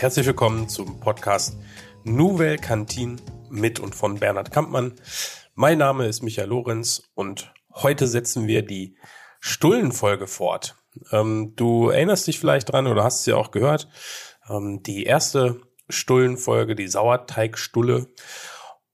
Herzlich willkommen zum Podcast Nouvelle Cantine mit und von Bernhard Kampmann. Mein Name ist Michael Lorenz und heute setzen wir die Stullenfolge fort. Ähm, du erinnerst dich vielleicht dran oder hast es ja auch gehört. Ähm, die erste Stullenfolge, die Sauerteigstulle.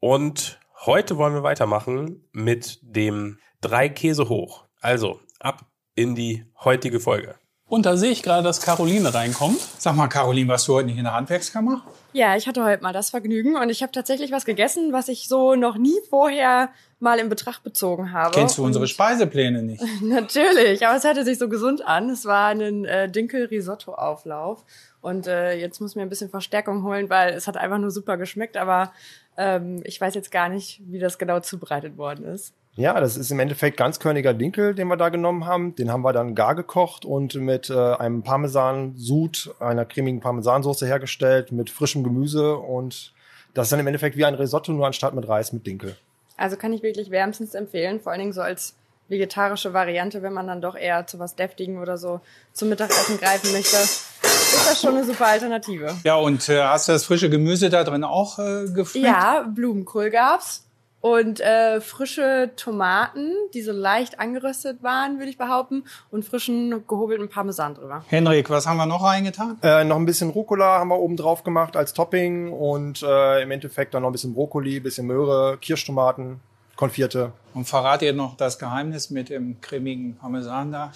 Und heute wollen wir weitermachen mit dem drei Käse hoch. Also ab in die heutige Folge. Und da sehe ich gerade, dass Caroline reinkommt. Sag mal, Caroline, warst du heute nicht in der Handwerkskammer? Ja, ich hatte heute mal das Vergnügen und ich habe tatsächlich was gegessen, was ich so noch nie vorher mal in Betracht bezogen habe. Kennst du und unsere Speisepläne nicht? Natürlich, aber es hörte sich so gesund an. Es war ein äh, Dinkel-Risotto-Auflauf. Und äh, jetzt muss ich mir ein bisschen Verstärkung holen, weil es hat einfach nur super geschmeckt, aber ähm, ich weiß jetzt gar nicht, wie das genau zubereitet worden ist. Ja, das ist im Endeffekt ganzkörniger Dinkel, den wir da genommen haben. Den haben wir dann gar gekocht und mit äh, einem Parmesan-Sud, einer cremigen Parmesansoße hergestellt, mit frischem Gemüse und das ist dann im Endeffekt wie ein Risotto, nur anstatt mit Reis mit Dinkel. Also kann ich wirklich wärmstens empfehlen, vor allen Dingen so als vegetarische Variante, wenn man dann doch eher zu was Deftigen oder so zum Mittagessen greifen möchte, ist das schon eine super Alternative. Ja, und äh, hast du das frische Gemüse da drin auch äh, gefüllt? Ja, Blumenkohl gab's und äh, frische Tomaten, die so leicht angeröstet waren, würde ich behaupten, und frischen gehobelten Parmesan drüber. Henrik, was haben wir noch reingetan? Äh, noch ein bisschen Rucola haben wir oben drauf gemacht als Topping und äh, im Endeffekt dann noch ein bisschen Brokkoli, bisschen Möhre, Kirschtomaten, konfierte. Und verrat ihr noch das Geheimnis mit dem cremigen Parmesan da?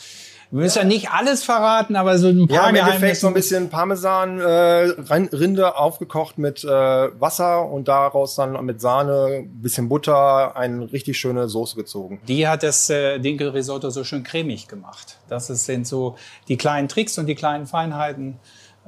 Wir müssen ja nicht alles verraten, aber so ein paar Ja, im Endeffekt so ein bisschen Parmesan, äh, Rin- Rinde aufgekocht mit äh, Wasser und daraus dann mit Sahne, bisschen Butter, eine richtig schöne Soße gezogen. Die hat das äh, Dinkelrisotto so schön cremig gemacht. Das sind so die kleinen Tricks und die kleinen Feinheiten,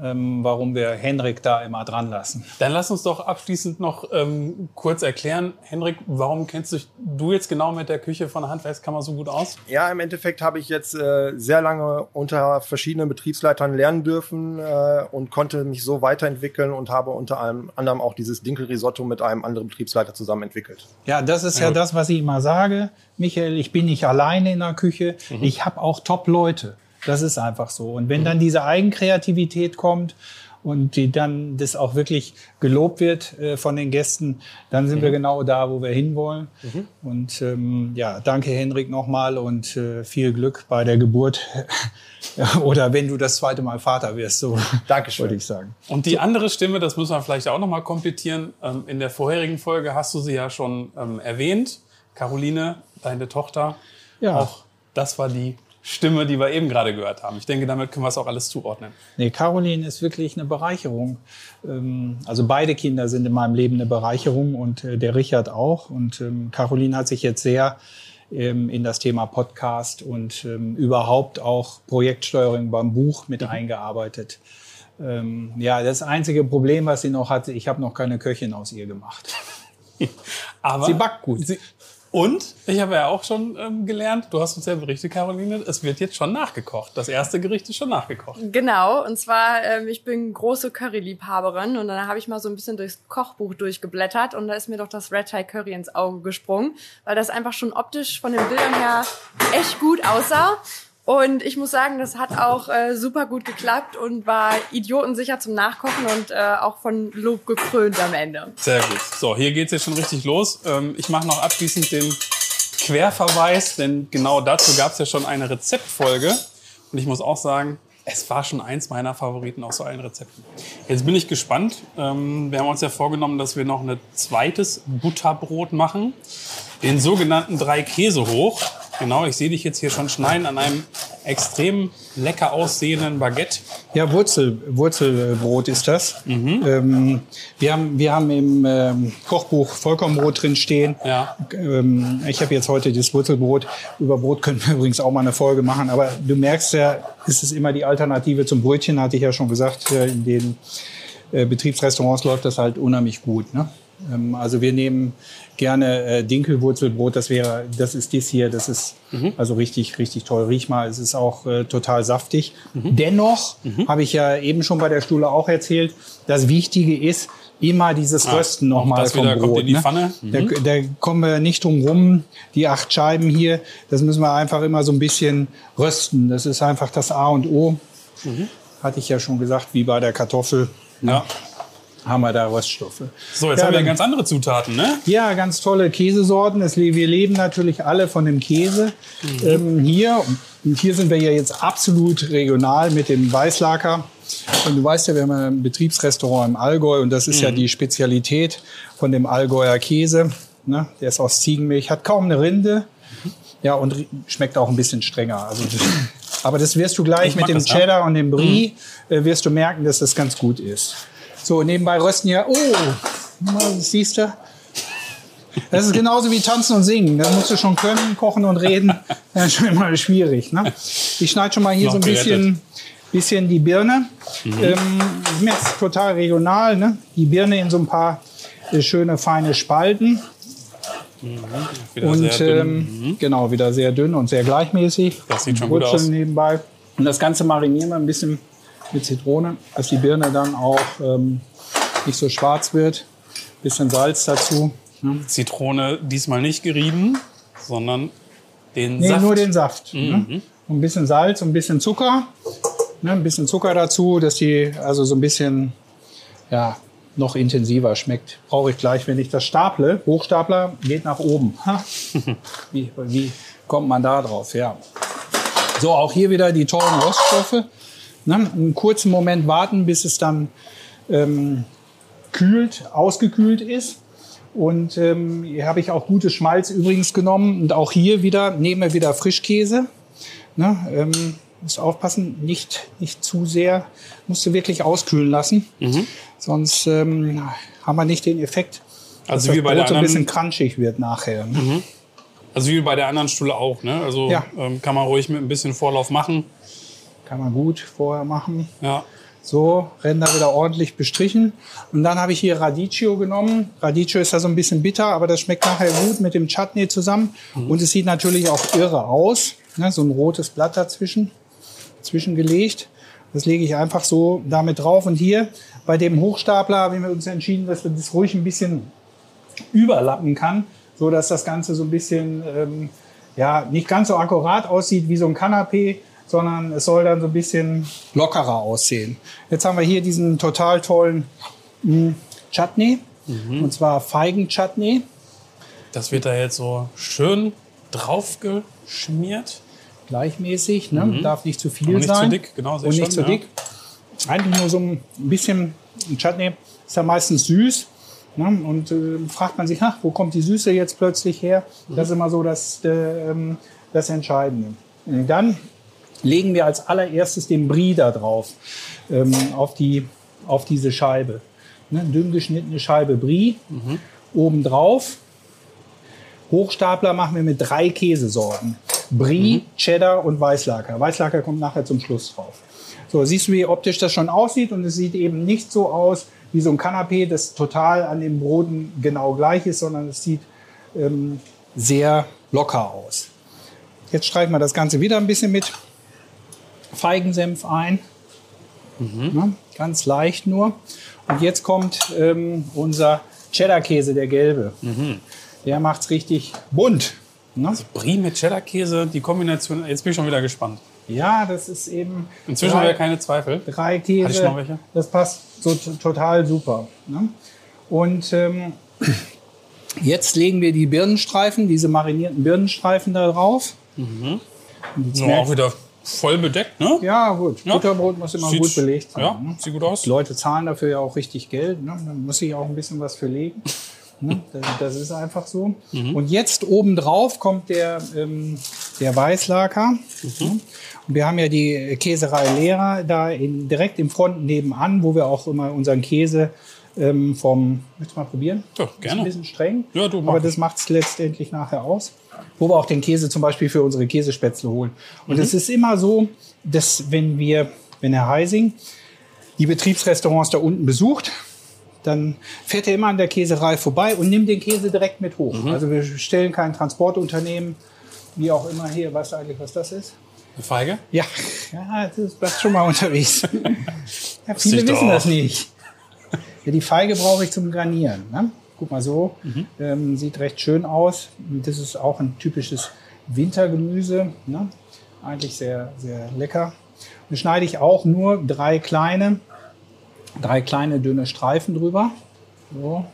ähm, warum wir Henrik da immer dran lassen. Dann lass uns doch abschließend noch ähm, kurz erklären, Henrik, warum kennst du dich du jetzt genau mit der Küche von der Handwerkskammer so gut aus? Ja, im Endeffekt habe ich jetzt äh, sehr lange unter verschiedenen Betriebsleitern lernen dürfen äh, und konnte mich so weiterentwickeln und habe unter einem- anderem auch dieses Dinkelrisotto mit einem anderen Betriebsleiter zusammen entwickelt. Ja, das ist ja, das, was ich immer sage. Michael, ich bin nicht alleine in der Küche. Ich habe auch Top-Leute. Das ist einfach so. Und wenn dann diese Eigenkreativität kommt und die dann das auch wirklich gelobt wird äh, von den Gästen, dann sind wir genau da, wo wir hinwollen. Und ähm, ja, danke Henrik nochmal und äh, viel Glück bei der Geburt. Oder wenn du das zweite Mal Vater wirst, so Dankeschön. würde ich sagen. Und die andere Stimme, das müssen wir vielleicht auch noch mal komplettieren. Ähm, in der vorherigen Folge hast du sie ja schon ähm, erwähnt. Caroline, deine Tochter. Ja. Auch das war die Stimme, die wir eben gerade gehört haben. Ich denke, damit können wir es auch alles zuordnen. Nee, Caroline ist wirklich eine Bereicherung. Ähm, Also beide Kinder sind in meinem Leben eine Bereicherung und äh, der Richard auch. Und ähm, Caroline hat sich jetzt sehr ähm, in das Thema Podcast und überhaupt auch Projektsteuerung beim Buch mit eingearbeitet. Ähm, Ja, das einzige Problem, was sie noch hatte, ich habe noch keine Köchin aus ihr gemacht. Aber Sie backt gut. Sie, und ich habe ja auch schon ähm, gelernt, du hast uns ja berichtet, Caroline, es wird jetzt schon nachgekocht. Das erste Gericht ist schon nachgekocht. Genau, und zwar, ähm, ich bin große Curry-Liebhaberin und dann habe ich mal so ein bisschen durchs Kochbuch durchgeblättert und da ist mir doch das Red Thai Curry ins Auge gesprungen, weil das einfach schon optisch von den Bildern her echt gut aussah. Und ich muss sagen, das hat auch äh, super gut geklappt und war idiotensicher zum Nachkochen und äh, auch von Lob gekrönt am Ende. Sehr gut. So, hier geht's jetzt schon richtig los. Ähm, ich mache noch abschließend den Querverweis, denn genau dazu gab's ja schon eine Rezeptfolge. Und ich muss auch sagen, es war schon eins meiner Favoriten aus so allen Rezepten. Jetzt bin ich gespannt. Ähm, wir haben uns ja vorgenommen, dass wir noch ein zweites Butterbrot machen. Den sogenannten drei Käse hoch. Genau, ich sehe dich jetzt hier schon schneiden an einem extrem lecker aussehenden Baguette. Ja, Wurzel, Wurzelbrot ist das. Ähm, wir, haben, wir haben im ähm, Kochbuch Vollkornbrot drin stehen. Ja. Ähm, ich habe jetzt heute das Wurzelbrot. Über Brot können wir übrigens auch mal eine Folge machen. Aber du merkst ja, es ist immer die Alternative zum Brötchen, hatte ich ja schon gesagt. In den äh, Betriebsrestaurants läuft das halt unheimlich gut. Ne? Ähm, also wir nehmen gerne äh, Dinkelwurzelbrot. Das wäre, das ist dies hier. Das ist also richtig, richtig toll. Riech mal, es ist auch äh, total saftig. Dennoch habe ich ja eben schon bei der Stuhle auch erzählt, das Wichtige ist immer dieses Rösten auch nochmal vom wieder Brot. kommt in die ne? Pfanne. Da, da kommen wir nicht drum rum. Die acht Scheiben hier, das müssen wir einfach immer so ein bisschen rösten. Das ist einfach das A und O. Hatte ich ja schon gesagt, wie bei der Kartoffel. Ja. Haben wir da Röststoffe. So, jetzt Ja, haben wir dann- ganz andere Zutaten, ne? Ja, ganz tolle Käsesorten. Es, wir leben natürlich alle von dem Käse. Mhm. Ähm, hier, und hier sind wir ja jetzt absolut regional mit dem Weißlaker. Und du weißt ja, wir haben ein Betriebsrestaurant im Allgäu und das ist Mhm. ja die Spezialität von dem Allgäuer Käse. Ne? Der ist aus Ziegenmilch, hat kaum eine Rinde. Ja, und schmeckt auch ein bisschen strenger. Also, aber das wirst du gleich Ich mit dem. Cheddar und dem Brie, äh, wirst du merken, dass das ganz gut ist. So, nebenbei rösten ja, oh, siehst du? Das ist genauso wie tanzen und singen. Das musst du schon können, kochen und reden. Das ist schon immer schwierig. Ne? Ich schneide schon mal hier Noch so ein gerettet. bisschen, bisschen die Birne. Mhm. Ähm, ist jetzt total regional. Ne? Die Birne in so ein paar äh, schöne, feine Spalten. Wieder Und dünn. Mhm. ähm, genau, wieder sehr dünn und sehr gleichmäßig. Das sieht schon gut aus. nebenbei. Und das Ganze marinieren wir ein bisschen mit Zitrone, dass die Birne dann auch ähm, nicht so schwarz wird. Bisschen Salz dazu. Ne? Zitrone diesmal nicht gerieben, sondern den Nee, Saft. Mhm. nur den Saft. Ne? Und ein bisschen Salz und ein bisschen Zucker. Ne? Ein bisschen Zucker dazu, dass die also so ein bisschen ja, noch intensiver schmeckt. Brauche ich gleich, wenn ich das staple. Hochstapler geht nach oben. Wie, wie kommt man da drauf? Ja. So, auch hier wieder die tollen Roststoffe. Ne? Einen kurzen Moment warten, bis es dann ähm, kühlt, ausgekühlt ist. Und ähm, hier habe ich auch gutes Schmalz übrigens genommen. Und auch hier wieder nehmen wir wieder Frischkäse. Ne? Ähm, musst aufpassen, nicht, nicht zu sehr. Musst du wirklich auskühlen lassen. Sonst ähm, haben wir nicht den Effekt, Also dass wie das bei der Brot so ein anderen- bisschen crunchig wird nachher. Ne? Also wie bei der anderen Stulle auch, ne? Also Ja. ähm, kann man ruhig mit ein bisschen Vorlauf machen. Kann man gut vorher machen. Ja. So, Ränder wieder ordentlich bestrichen. Und dann habe ich hier Radicchio genommen. Radicchio ist ja so ein bisschen bitter, aber das schmeckt nachher gut mit dem Chutney zusammen. Und es sieht natürlich auch irre aus. Ne, so ein rotes Blatt dazwischen, zwischengelegt. Das lege ich einfach so damit drauf. Und hier bei dem Hochstapler haben wir uns entschieden, dass wir das ruhig ein bisschen überlappen kann, so dass das Ganze so ein bisschen ähm, ja nicht ganz so akkurat aussieht wie so ein Kanapé, sondern es soll dann so ein bisschen lockerer aussehen. Jetzt haben wir hier diesen total tollen mh, Chutney und zwar Feigen-Chutney. Das wird da jetzt so schön drauf geschmiert. gleichmäßig, ne? darf nicht zu viel Aber nicht zu sein. dick, genau, Und ich nicht schon, zu ja. dick. Eigentlich nur so ein bisschen Chutney ist ja meistens süß. Ne? Und äh, fragt man sich, ach, wo kommt die Süße jetzt plötzlich her? Das ist immer so das, äh, ähm, das Entscheidende. Und dann legen wir als allererstes den Brie da drauf, ähm, auf, die, auf diese Scheibe. Ne? Dünn geschnittene Scheibe Brie obendrauf. Hochstapler machen wir mit drei Käsesorten. Brie, Cheddar und Weißlaker. Weißlaker kommt nachher zum Schluss drauf. So, siehst du, wie optisch das schon aussieht? Und es sieht eben nicht so aus wie so ein Kanapé, das total an den Broten genau gleich ist, sondern es sieht ähm, sehr locker aus. Jetzt streichen wir das Ganze wieder ein bisschen mit Feigensenf ein. Ne? Ganz leicht nur. Und jetzt kommt ähm, unser Cheddar-Käse, der gelbe. Der macht's richtig bunt. Ne? Brie mit Cheddar-Käse, die Kombination, jetzt bin ich schon wieder gespannt. Ja, das ist eben Inzwischen haben drei, wir keine Zweifel. drei Hatte ich Käse. noch welche? Das passt so total super. Ne? Und ähm, jetzt legen wir die Birnenstreifen, diese marinierten Birnenstreifen da drauf. Und jetzt So, auch wieder voll bedeckt, ne? ja, gut. Ja. Butterbrot muss immer Sieht- gut belegt sein. Ja, ne? sieht gut aus. Die Leute zahlen dafür ja auch richtig Geld. Ne? Dann muss ich auch ein bisschen was für legen. ne? das, das ist einfach so. Mhm. Und jetzt obendrauf kommt der, ähm, der Weißlaker. Mhm. Ne? Und wir haben ja die Käserei Lehrer da in, direkt im Front nebenan, wo wir auch immer unseren Käse ähm, vom, möchtest du mal probieren? Ja, Ist gerne. ein bisschen streng, Ja, du, aber das macht es letztendlich nachher aus. Wo wir auch den Käse zum Beispiel für unsere Käsespätzle holen. Und Mhm. es ist immer so, dass wenn wir, wenn Herr Heising die Betriebsrestaurants da unten besucht, dann fährt er immer an der Käserei vorbei und nimmt den Käse direkt mit hoch. Mhm. Also wir stellen kein Transportunternehmen, wie auch immer hier, weißt du eigentlich, was das ist? Eine Feige? Ja, ja das ist das schon mal unterwegs. ja, viele wissen das nicht. Ja, die Feige brauche ich zum Garnieren. Ne? Guck mal so, Mhm. ähm, sieht recht schön aus. Das ist auch ein typisches Wintergemüse. Ne? Eigentlich sehr, sehr lecker. Dann schneide ich auch nur drei kleine drei kleine dünne Streifen drüber. So.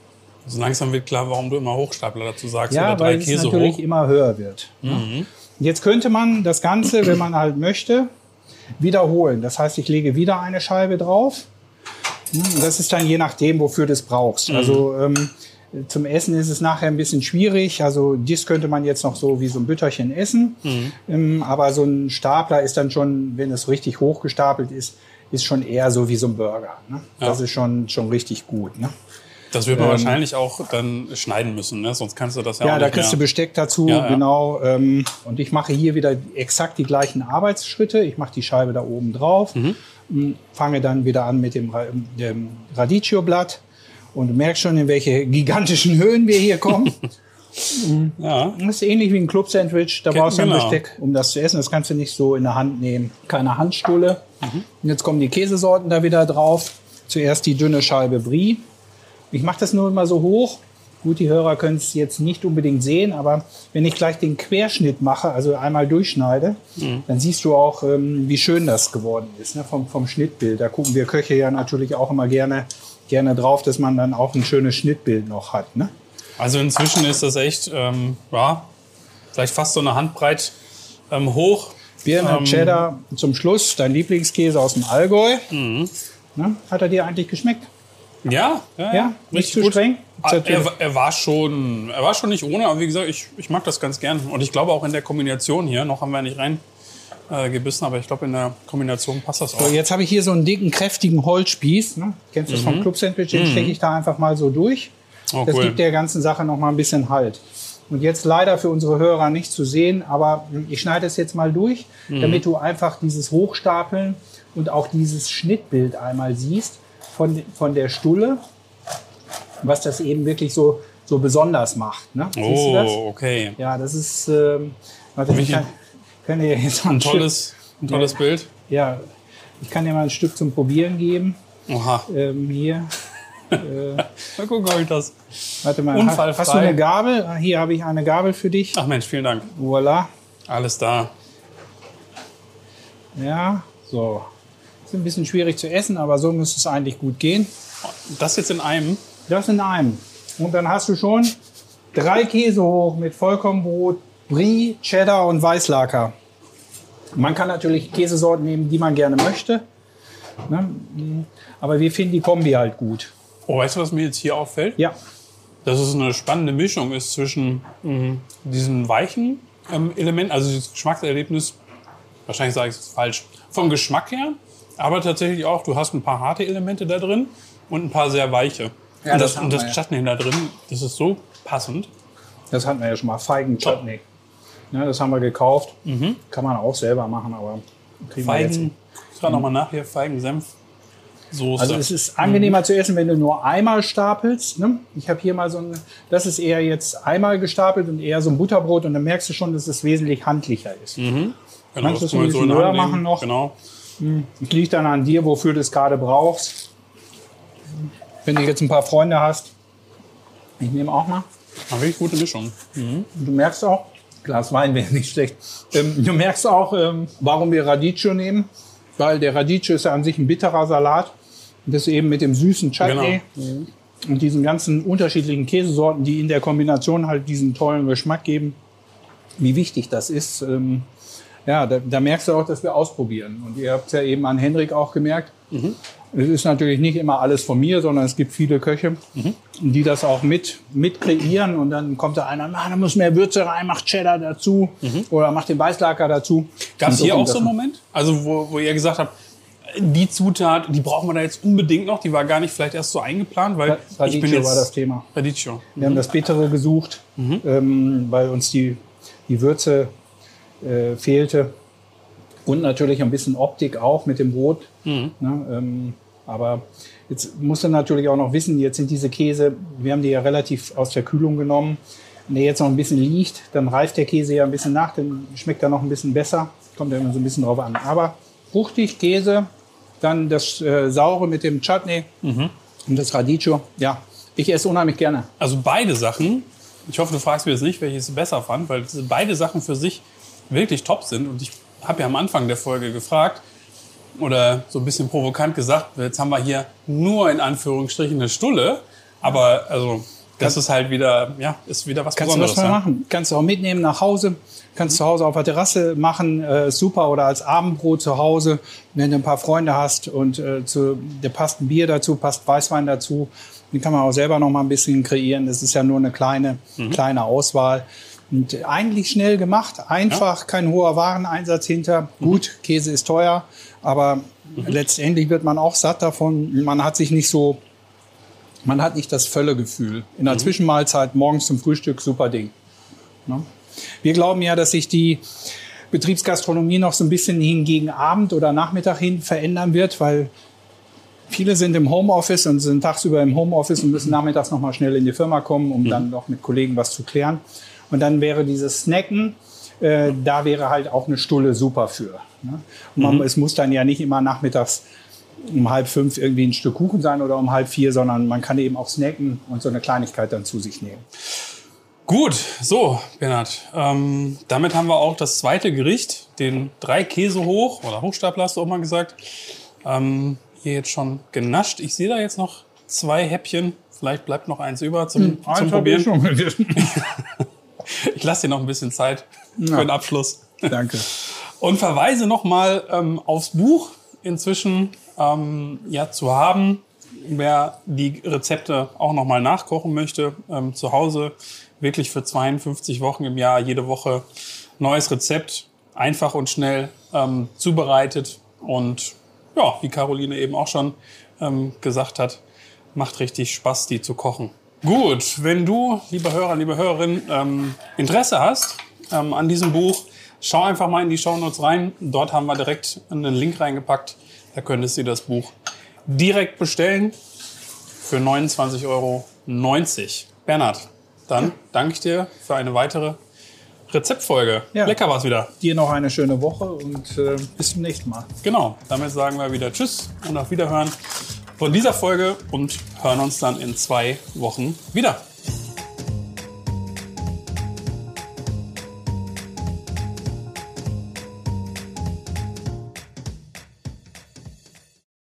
Also langsam wird klar, warum du immer Hochstapler dazu sagst Ja, oder drei weil es Käse natürlich hoch. Mhm. immer höher wird. ne? Jetzt könnte man das Ganze, wenn man halt möchte, wiederholen. Das heißt, ich lege wieder eine Scheibe drauf. Hm, Das ist dann je nachdem, wofür du es brauchst. Also ähm, zum Essen ist es nachher ein bisschen schwierig. Also dies könnte man jetzt noch so wie so ein Bütterchen essen. Ähm, aber so ein Stapler ist dann schon, wenn es richtig hochgestapelt ist, ist schon eher so wie so ein Burger. Ne? Das ist schon, schon richtig gut. Ne? Das wird man wahrscheinlich auch dann schneiden müssen, ne? sonst kannst du das ja, Ja, auch da nicht kriegst du mehr. Besteck dazu, Ja, ja. genau. Ähm, und ich mache hier wieder exakt die gleichen Arbeitsschritte. Ich mache die Scheibe da oben drauf, Mhm. m, fange dann wieder an mit dem, Ra- dem Radicchio-Blatt und du merkst schon, in welche gigantischen Höhen wir hier kommen. Ja, Das ist ähnlich wie ein Club-Sandwich. Da brauchst du ein genau. Besteck, um das zu essen. Das kannst du nicht so in der Hand nehmen. Keine Handstulle. Mhm. Und jetzt kommen die Käsesorten da wieder drauf. Zuerst die dünne Scheibe Brie. Ich mache das nur immer so hoch. Gut, die Hörer können es jetzt nicht unbedingt sehen, aber wenn ich gleich den Querschnitt mache, also einmal durchschneide, Mhm. dann siehst du auch, ähm, wie schön das geworden ist ne, vom, vom Schnittbild. Da gucken wir Köche ja natürlich auch immer gerne, gerne drauf, dass man dann auch ein schönes Schnittbild noch hat. Ne? also inzwischen ist das echt, ähm, ja, vielleicht fast so eine Handbreit ähm, hoch. Birne Ähm, Cheddar zum Schluss, dein Lieblingskäse aus dem Allgäu. Mhm. Ne? Hat er dir eigentlich geschmeckt? Ja, ja, Ja, nicht zu streng? Ah, Er, er war schon, er war schon nicht ohne, aber wie gesagt, ich, ich mag das ganz gern. Und ich glaube auch in der Kombination hier, noch haben wir nicht rein äh, gebissen, aber ich glaube in der Kombination passt das auch. So, jetzt habe ich hier so einen dicken, kräftigen Holzspieß. Ne? Kennst du das vom Club Sandwich? Den stecke ich da einfach mal so durch. Mhm. Oh, das cool. gibt der ganzen Sache noch mal ein bisschen Halt. Und jetzt leider für unsere Hörer nicht zu sehen, aber ich schneide es jetzt mal durch, Mhm. damit du einfach dieses Hochstapeln und auch dieses Schnittbild einmal siehst von, von der Stulle, was das eben wirklich so, so besonders macht. Ne? Siehst du das? Oh, okay. Ja, das ist, ähm, warte, ich kann, kann dir jetzt mal ein, Ein tolles, ein tolles Bild. Stück, ja, ich kann dir mal ein Stück zum Probieren geben. Oha. Ähm, hier, Mal gucken, ob ich das. warte mal, Unfallfrei. hast du eine Gabel? Ah, Hier habe ich eine Gabel für dich. Ach Mensch, vielen Dank. Voila. Alles da. Ja, so. Ist ein bisschen schwierig zu essen, aber so müsste es eigentlich gut gehen. Das jetzt in einem. Das in einem. Und dann hast du schon drei Käse hoch mit Vollkornbrot, Brie, Cheddar und Weißlaker. Man kann natürlich Käsesorten nehmen, die man gerne möchte. Ne? Aber wir finden die Kombi halt gut. Oh, weißt du, was mir jetzt hier auffällt? Ja, Dass es eine spannende Mischung ist zwischen mh, diesen weichen ähm, Elementen, also das Geschmackserlebnis, wahrscheinlich sage ich es falsch, vom Geschmack her, aber tatsächlich auch, du hast ein paar harte Elemente da drin und ein paar sehr weiche. Ja, und das das, und das. Chutney da drin, das ist so passend. das hatten wir ja schon mal. Feigen Chutney. Ja, das haben wir gekauft. Kann man auch selber machen, aber kriegen wir jetzt. Feigen, ich frage nochmal nach hier, Feigen, Senf, Soße. Also es ist angenehmer zu essen, wenn du nur einmal stapelst. Ne? Ich habe hier mal so ein, das ist eher jetzt einmal gestapelt und eher so ein Butterbrot und dann merkst du schon, dass es wesentlich handlicher ist. genau, Kannst du das bisschen in machen noch? Genau. Es liegt dann an dir, wofür du es gerade brauchst. Wenn du jetzt ein paar Freunde hast, ich nehme auch mal. Eine wirklich gute Mischung. Und du merkst auch, Glas Wein wäre nicht schlecht. Ähm, du merkst auch, ähm, warum wir Radicchio nehmen. Weil der Radicchio ist ja an sich ein bitterer Salat. Und das eben mit dem süßen Chutney und diesen ganzen unterschiedlichen Käsesorten, die in der Kombination halt diesen tollen Geschmack geben. Wie wichtig das ist. Ähm, ja, da, da merkst du auch, dass wir ausprobieren. Und ihr habt es ja eben an Henrik auch gemerkt. Es ist natürlich nicht immer alles von mir, sondern es gibt viele Köche, die das auch mit, mit kreieren. Und dann kommt da einer, na, da muss mehr Würze rein, macht Cheddar dazu oder macht den Weißlaker dazu. Gab es hier auch so einen Moment? Also, wo, wo ihr gesagt habt, die Zutat, die brauchen wir da jetzt unbedingt noch, die war gar nicht vielleicht erst so eingeplant, weil ich bin Radicchio jetzt war das Thema. Radicchio. Wir haben das Bittere gesucht, ähm, weil uns die, die Würze äh, fehlte. Und natürlich ein bisschen Optik auch mit dem Brot. Ne, ähm, aber jetzt musst du natürlich auch noch wissen, jetzt sind diese Käse, wir haben die ja relativ aus der Kühlung genommen. Wenn der jetzt noch ein bisschen liegt, dann reift der Käse ja ein bisschen nach, dann schmeckt er noch ein bisschen besser. Kommt ja immer so ein bisschen drauf an. Aber fruchtig, Käse, dann das äh, Saure mit dem Chutney und das Radicchio. Ja, ich esse unheimlich gerne. Also beide Sachen, ich hoffe, du fragst mich jetzt nicht, welches ich besser fand, weil beide Sachen für sich wirklich top sind. Und ich habe ja am Anfang der Folge gefragt, oder so ein bisschen provokant gesagt, jetzt haben wir hier nur in Anführungsstrichen eine Stulle, aber also das ist halt wieder, ja, ist wieder was Kannst du Besonderes. was mal ja. machen. Kannst du auch mitnehmen nach Hause. Kannst zu Hause auf der Terrasse machen, äh, super. Oder als Abendbrot zu Hause, wenn du ein paar Freunde hast und äh, zu, da passt ein Bier dazu, passt Weißwein dazu. Den kann man auch selber noch mal ein bisschen kreieren. Das ist ja nur eine kleine, kleine Auswahl. Und eigentlich schnell gemacht, einfach, kein hoher Wareneinsatz hinter. Gut, Käse ist teuer, aber letztendlich wird man auch satt davon. Man hat sich nicht so man hat nicht das Völlegefühl. In der Zwischenmahlzeit morgens zum Frühstück, super Ding. Ne? Wir glauben ja, dass sich die Betriebsgastronomie noch so ein bisschen hin gegen Abend oder Nachmittag hin verändern wird, weil viele sind im Homeoffice und sind tagsüber im Homeoffice und müssen nachmittags noch mal schnell in die Firma kommen, um dann noch mit Kollegen was zu klären. Und dann wäre dieses Snacken, äh, da wäre halt auch eine Stulle super für. Ne? Man, Es muss dann ja nicht immer nachmittags um halb fünf irgendwie ein Stück Kuchen sein oder um halb vier, sondern man kann eben auch snacken und so eine Kleinigkeit dann zu sich nehmen. Gut, so, Bernhard. Ähm, damit haben wir auch das zweite Gericht, den drei Käse hoch oder Hochstapler hast du auch mal gesagt. Ähm, hier jetzt schon genascht. Ich sehe da jetzt noch zwei Häppchen. Vielleicht bleibt noch eins über zum, zum Probieren. Ich lasse dir noch ein bisschen Zeit für den Abschluss. Danke. Und verweise nochmal ähm, aufs Buch inzwischen ähm, ja, zu haben. Wer die Rezepte auch nochmal nachkochen möchte, ähm, zu Hause wirklich für 52 Wochen im Jahr, jede Woche neues Rezept, einfach und schnell ähm, zubereitet. Und ja, wie Caroline eben auch schon ähm, gesagt hat, macht richtig Spaß, die zu kochen. Gut, wenn du, lieber Hörer, liebe Hörerin, ähm, Interesse hast ähm, an diesem Buch, schau einfach mal in die Shownotes rein. Dort haben wir direkt einen Link reingepackt. Da könntest du das Buch direkt bestellen für 29,90 Euro. Bernhard, dann danke ich dir für eine weitere Rezeptfolge. Ja. Lecker war's wieder. Dir noch eine schöne Woche und äh, bis zum nächsten Mal. Genau, damit sagen wir wieder Tschüss und auf Wiederhören von dieser Folge und hören uns dann in zwei Wochen wieder.